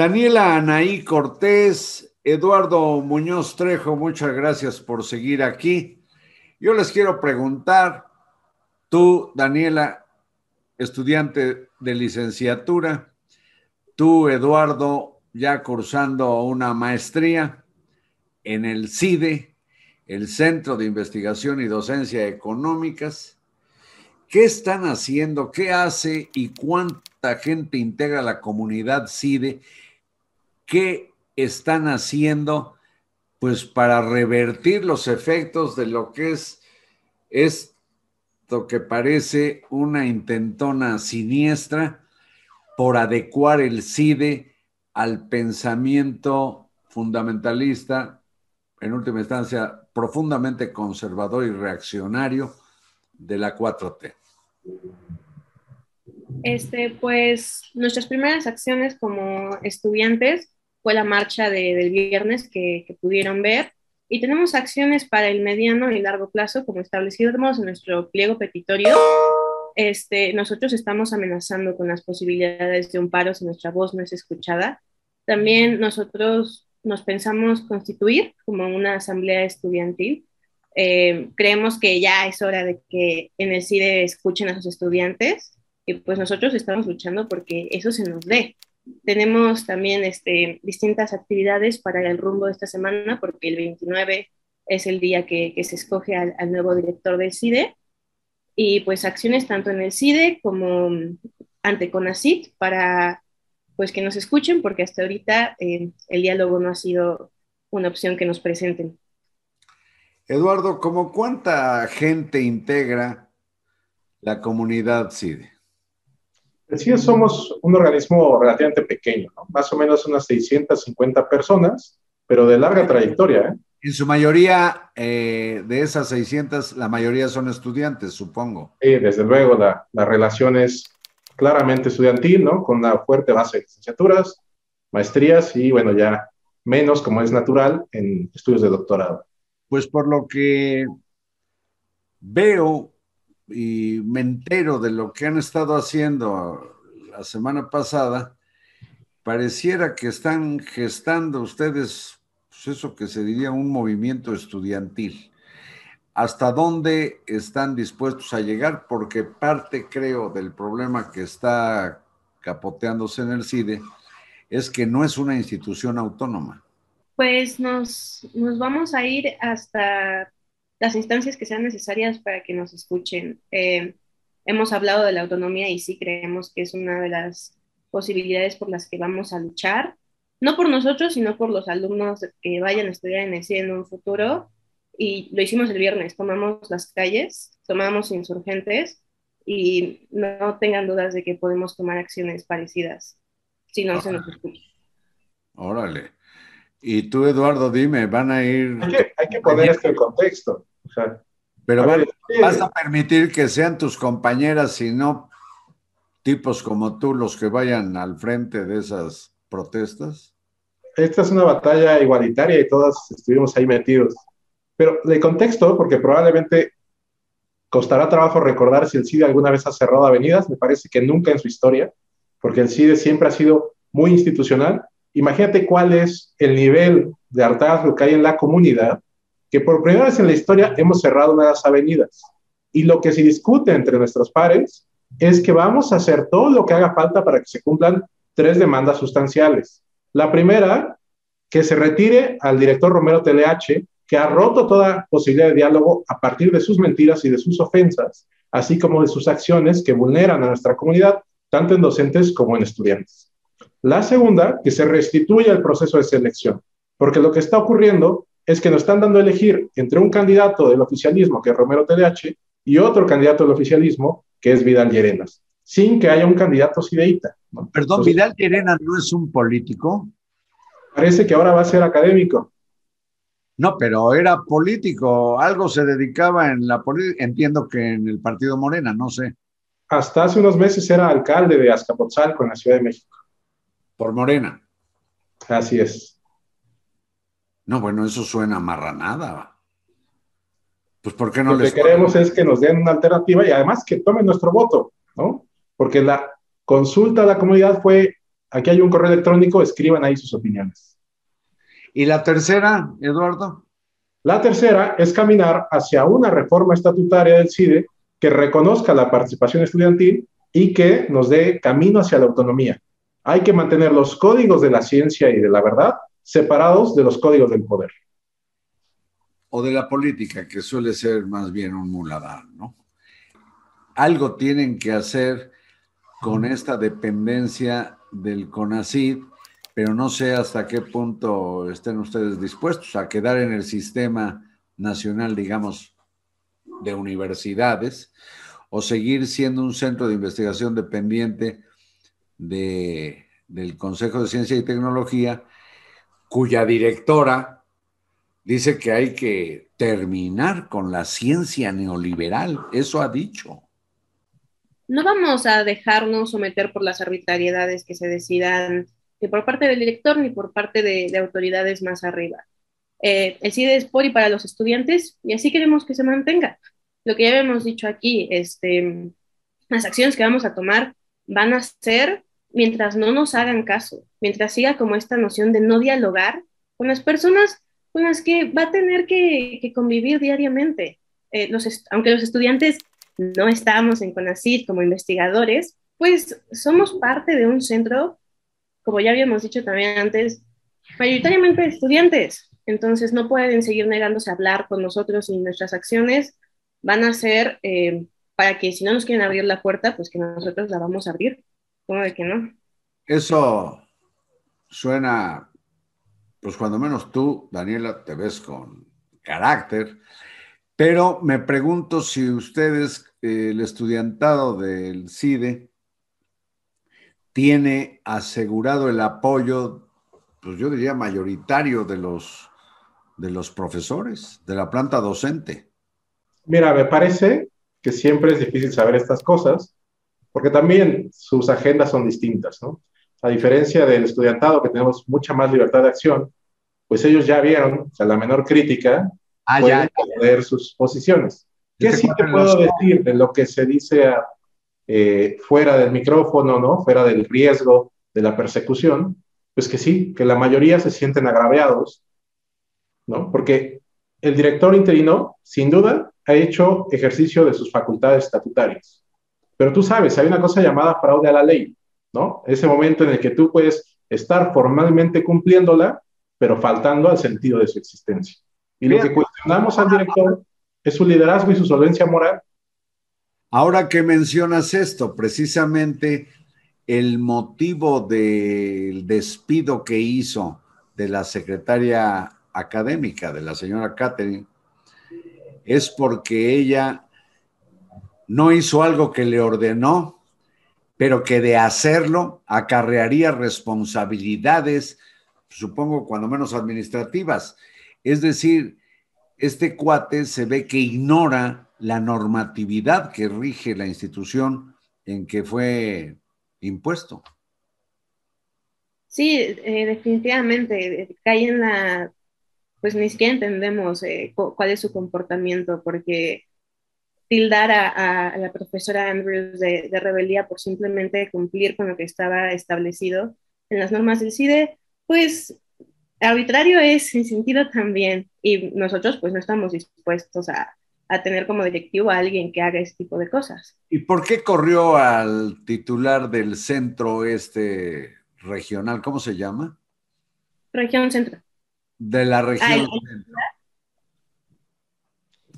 Daniela Anaí Cortés, Eduardo Muñoz Trejo, muchas gracias por seguir aquí. Yo les quiero preguntar, tú, Daniela, estudiante de licenciatura, tú, Eduardo, ya cursando una maestría en el CIDE, el Centro de Investigación y Docencia Económicas. ¿Qué están haciendo? ¿Qué hace y cuánta gente integra la comunidad CIDE? ¿Qué están haciendo pues para revertir los efectos de lo que es esto que parece una intentona siniestra por adecuar el CIDE al pensamiento fundamentalista, en última instancia, profundamente conservador y reaccionario de la 4T? Este, pues nuestras primeras acciones como estudiantes fue la marcha del viernes que, que, pudieron ver y tenemos acciones para el mediano y largo plazo como establecimos en nuestro pliego petitorio. Este, nosotros estamos amenazando con las posibilidades de un paro si nuestra voz no es escuchada. También nosotros nos pensamos constituir como una asamblea estudiantil. Eh, creemos que ya es hora de que en el CIDE escuchen a sus estudiantes y pues nosotros estamos luchando porque eso se nos dé. Tenemos también este, distintas actividades para el rumbo de esta semana porque el 29 es el día que, que se escoge al, al, nuevo director del CIDE y pues acciones tanto en el CIDE como ante CONACIT para pues que nos escuchen, porque hasta ahorita eh, el diálogo no ha sido una opción que nos presenten. Eduardo, ¿cómo cuánta gente integra la comunidad CIDE? CIDE somos un organismo relativamente pequeño, ¿no? más o menos unas 650 personas, pero de larga trayectoria. ¿eh? En su mayoría, eh, de esas 600, la mayoría son estudiantes, supongo. Sí, desde luego, la, la relación es claramente estudiantil, ¿no? Con una fuerte base de licenciaturas, maestrías y, bueno, ya menos, como es natural, en estudios de doctorado. Pues por lo que veo y me entero de lo que han estado haciendo la semana pasada, pareciera que están gestando ustedes pues eso que se diría un movimiento estudiantil hasta dónde están dispuestos a llegar, porque parte, creo, del problema que está capoteándose en el CIDE es que no es una institución autónoma. Pues nos, nos vamos a ir hasta las instancias que sean necesarias para que nos escuchen. Eh, hemos hablado de la autonomía y sí creemos que es una de las posibilidades por las que vamos a luchar, no por nosotros, sino por los alumnos que vayan a estudiar en el CIDE en un futuro y lo hicimos el viernes, tomamos las calles, tomamos insurgentes y no tengan dudas de que podemos tomar acciones parecidas si no se nos escucha. Órale. Y tú, Eduardo, dime, van a ir... Hay que, poner esto contexto. Pero vas a permitir que sean tus compañeras y no tipos como tú los que vayan al frente de esas protestas? Esta es una batalla igualitaria y todas estuvimos ahí metidos. Pero de contexto, porque probablemente costará trabajo recordar si el CIDE alguna vez ha cerrado avenidas, me parece que nunca en su historia, porque el CIDE siempre ha sido muy institucional. Imagínate cuál es el nivel de hartazgo que hay en la comunidad, que por primera vez en la historia hemos cerrado las avenidas. Y lo que se discute entre nuestros pares es que vamos a hacer todo lo que haga falta para que se cumplan tres demandas sustanciales. La primera, que se retire al director Romero TLH que ha roto toda posibilidad de diálogo a partir de sus mentiras y de sus ofensas, así como de sus acciones que vulneran a nuestra comunidad, tanto en docentes como en estudiantes. La segunda, que se restituya el proceso de selección, porque lo que está ocurriendo es que nos están dando a elegir entre un candidato del oficialismo, que es Romero TDH, y otro candidato del oficialismo, que es Vidal Llerenas, sin que haya un candidato sideíta. Perdón, Vidal Llerenas no es un político. Parece que ahora va a ser académico. No, pero era político, algo se dedicaba en la política, entiendo que en el partido Morena, no sé. Hasta hace unos meses era alcalde de Azcapotzalco en la Ciudad de México. Por Morena. Así es. No, bueno, eso suena marranada. Pues ¿por qué no Lo que queremos es que nos den una alternativa y además que tomen nuestro voto, ¿no? Porque la consulta a la comunidad fue aquí hay un correo electrónico, escriban ahí sus opiniones. ¿Y la tercera, Eduardo? La tercera es caminar hacia una reforma estatutaria del CIDE que reconozca la participación estudiantil y que nos dé camino hacia la autonomía. Hay que mantener los códigos de la ciencia y de la verdad separados de los códigos del poder. O de la política, que suele ser más bien un muladar, ¿no? Algo tienen que hacer con esta dependencia del CONACID, pero no sé hasta qué punto estén ustedes dispuestos a quedar en el sistema nacional, digamos, de universidades, o seguir siendo un centro de investigación dependiente de, del Consejo de Ciencia y Tecnología, cuya directora dice que hay que terminar con la ciencia neoliberal. Eso ha dicho. No vamos a dejarnos someter por las arbitrariedades que se decidan ni por parte del director ni por parte de, autoridades más arriba. Eh, el CIDE es por y para los estudiantes y así queremos que se mantenga lo que ya hemos dicho aquí, este, las acciones que vamos a tomar van a ser mientras no nos hagan caso, mientras siga como esta noción de no dialogar con las personas con las que va a tener que, convivir diariamente. Eh, los aunque los estudiantes no estamos en CONACYT como investigadores, pues somos parte de un centro, como ya habíamos dicho también antes, mayoritariamente de estudiantes. Entonces no pueden seguir negándose a hablar con nosotros y nuestras acciones van a ser eh, para que si no nos quieren abrir la puerta, pues que nosotros la vamos a abrir. ¿Cómo de que no? Eso suena, pues cuando menos tú, Daniela, te ves con carácter, pero me pregunto si ustedes, el estudiantado del CIDE, tiene asegurado el apoyo, pues yo diría mayoritario de los, de los profesores, de la planta docente. Mira, me parece que siempre es difícil saber estas cosas, porque también sus agendas son distintas, ¿no? A diferencia del estudiantado, que tenemos mucha más libertad de acción, pues ellos ya vieron, o sea, la menor crítica ah, puede poder sus posiciones. ¿Qué sí te puedo decir de lo que se dice eh, fuera del micrófono, ¿no? Fuera del riesgo de la persecución, pues que sí, que la mayoría se sienten agraviados, ¿no? Porque el director interino, sin duda, ha hecho ejercicio de sus facultades estatutarias. Pero tú sabes, hay una cosa llamada fraude a la ley, ¿no? Ese momento en el que tú puedes estar formalmente cumpliéndola, pero faltando al sentido de su existencia. Y lo que cuestionamos al director es su liderazgo y su solvencia moral. Ahora que mencionas esto, precisamente el motivo del despido que hizo de la secretaria académica de la señora Catherine es porque ella no hizo algo que le ordenó, pero que de hacerlo acarrearía responsabilidades, supongo, cuando menos administrativas. Es decir, este cuate se ve que ignora la normatividad que rige la institución en que fue impuesto. Sí, eh, definitivamente, cae en la pues ni siquiera entendemos eh, cuál es su comportamiento, porque tildar a, la profesora Andrews de, rebeldía por simplemente cumplir con lo que estaba establecido en las normas del CIDE, pues arbitrario es sin sentido también, y nosotros pues no estamos dispuestos a, a tener como directivo a alguien que haga ese tipo de cosas. ¿Y por qué corrió al titular del centro este regional? ¿Cómo se llama? Región Centro de la región.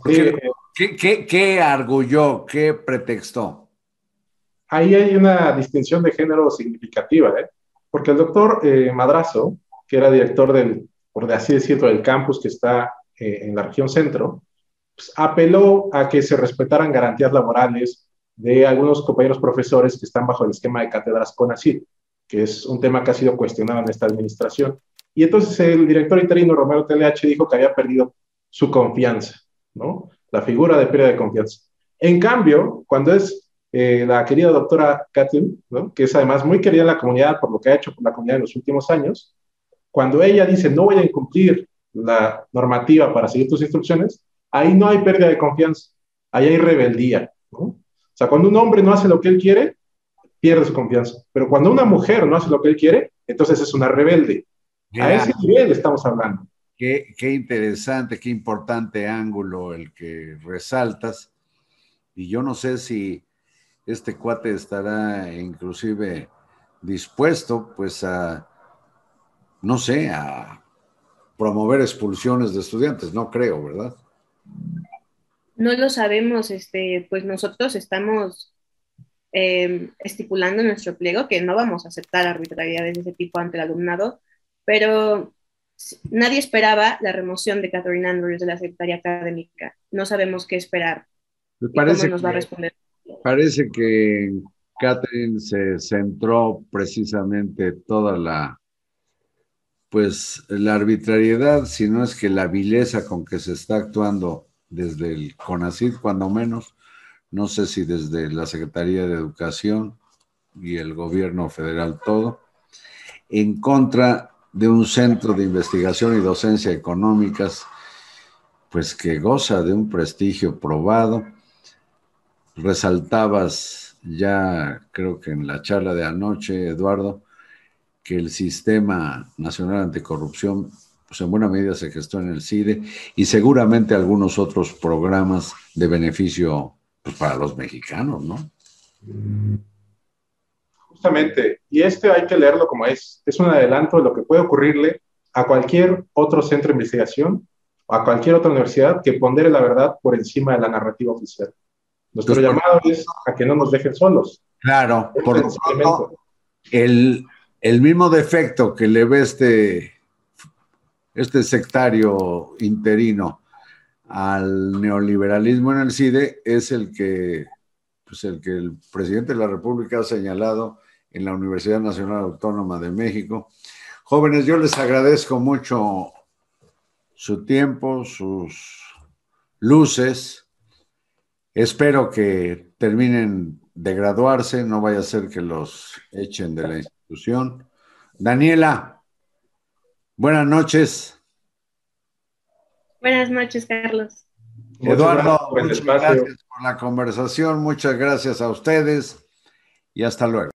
¿qué, qué, arguyó? ¿Qué pretextó? Ahí hay una distinción de género significativa, ¿eh? porque el doctor eh, Madrazo, que era director del, por así decirlo, del campus que está eh, en la región centro, pues, apeló a que se respetaran garantías laborales de algunos compañeros profesores que están bajo el esquema de cátedras CONACYT, que es un tema que ha sido cuestionado en esta administración. Y entonces el director interino Romero TLH dijo que había perdido su confianza, ¿no? La figura de pérdida de confianza. En cambio, cuando es eh, la querida doctora Katin, ¿no? que es además muy querida en la comunidad por lo que ha hecho por la comunidad en los últimos años, cuando ella dice no voy a incumplir la normativa para seguir tus instrucciones, ahí no hay pérdida de confianza, ahí hay rebeldía. ¿no? O sea, cuando un hombre no hace lo que él quiere, pierde su confianza. Pero cuando una mujer no hace lo que él quiere, entonces es una rebelde. A ese nivel estamos hablando. Qué, interesante, qué importante ángulo el que resaltas. Y yo no sé si este cuate estará inclusive dispuesto, pues, a, no sé, a promover expulsiones de estudiantes. No creo, ¿verdad? No lo sabemos, este, pues nosotros estamos eh, estipulando nuestro pliego que no vamos a aceptar arbitrariedades de ese tipo ante el alumnado, pero nadie esperaba la remoción de Catherine Andrews de la Secretaría Académica. No sabemos qué esperar. Me parece cómo nos va a responder. Parece que Catherine se centró precisamente toda la, pues, la arbitrariedad, si no es que la vileza con que se está actuando desde el CONACID, cuando menos, no sé si desde la Secretaría de Educación y el gobierno federal todo, en contra de un centro de investigación y docencia económicas, pues que goza de un prestigio probado. Resaltabas ya, creo que en la charla de anoche, Eduardo, que el Sistema Nacional Anticorrupción, pues en buena medida se gestó en el CIDE y seguramente algunos otros programas de beneficio pues, para los mexicanos, ¿no? Justamente, y este hay que leerlo como es, es un adelanto de lo que puede ocurrirle a cualquier otro centro de investigación o a cualquier otra universidad que pondere la verdad por encima de la narrativa oficial. Nuestro llamado es a que no nos dejen solos. Claro, por lo el, el mismo defecto que le ve este, este sectario interino al neoliberalismo en el CIDE es el que, pues el que el presidente de la República ha señalado en la Universidad Nacional Autónoma de México. Jóvenes, yo les agradezco mucho su tiempo, sus luces. Espero que terminen de graduarse, no vaya a ser que los echen de la institución. Daniela, buenas noches. Buenas noches, Carlos. Eduardo, muchas gracias por la conversación, muchas gracias a ustedes y hasta luego.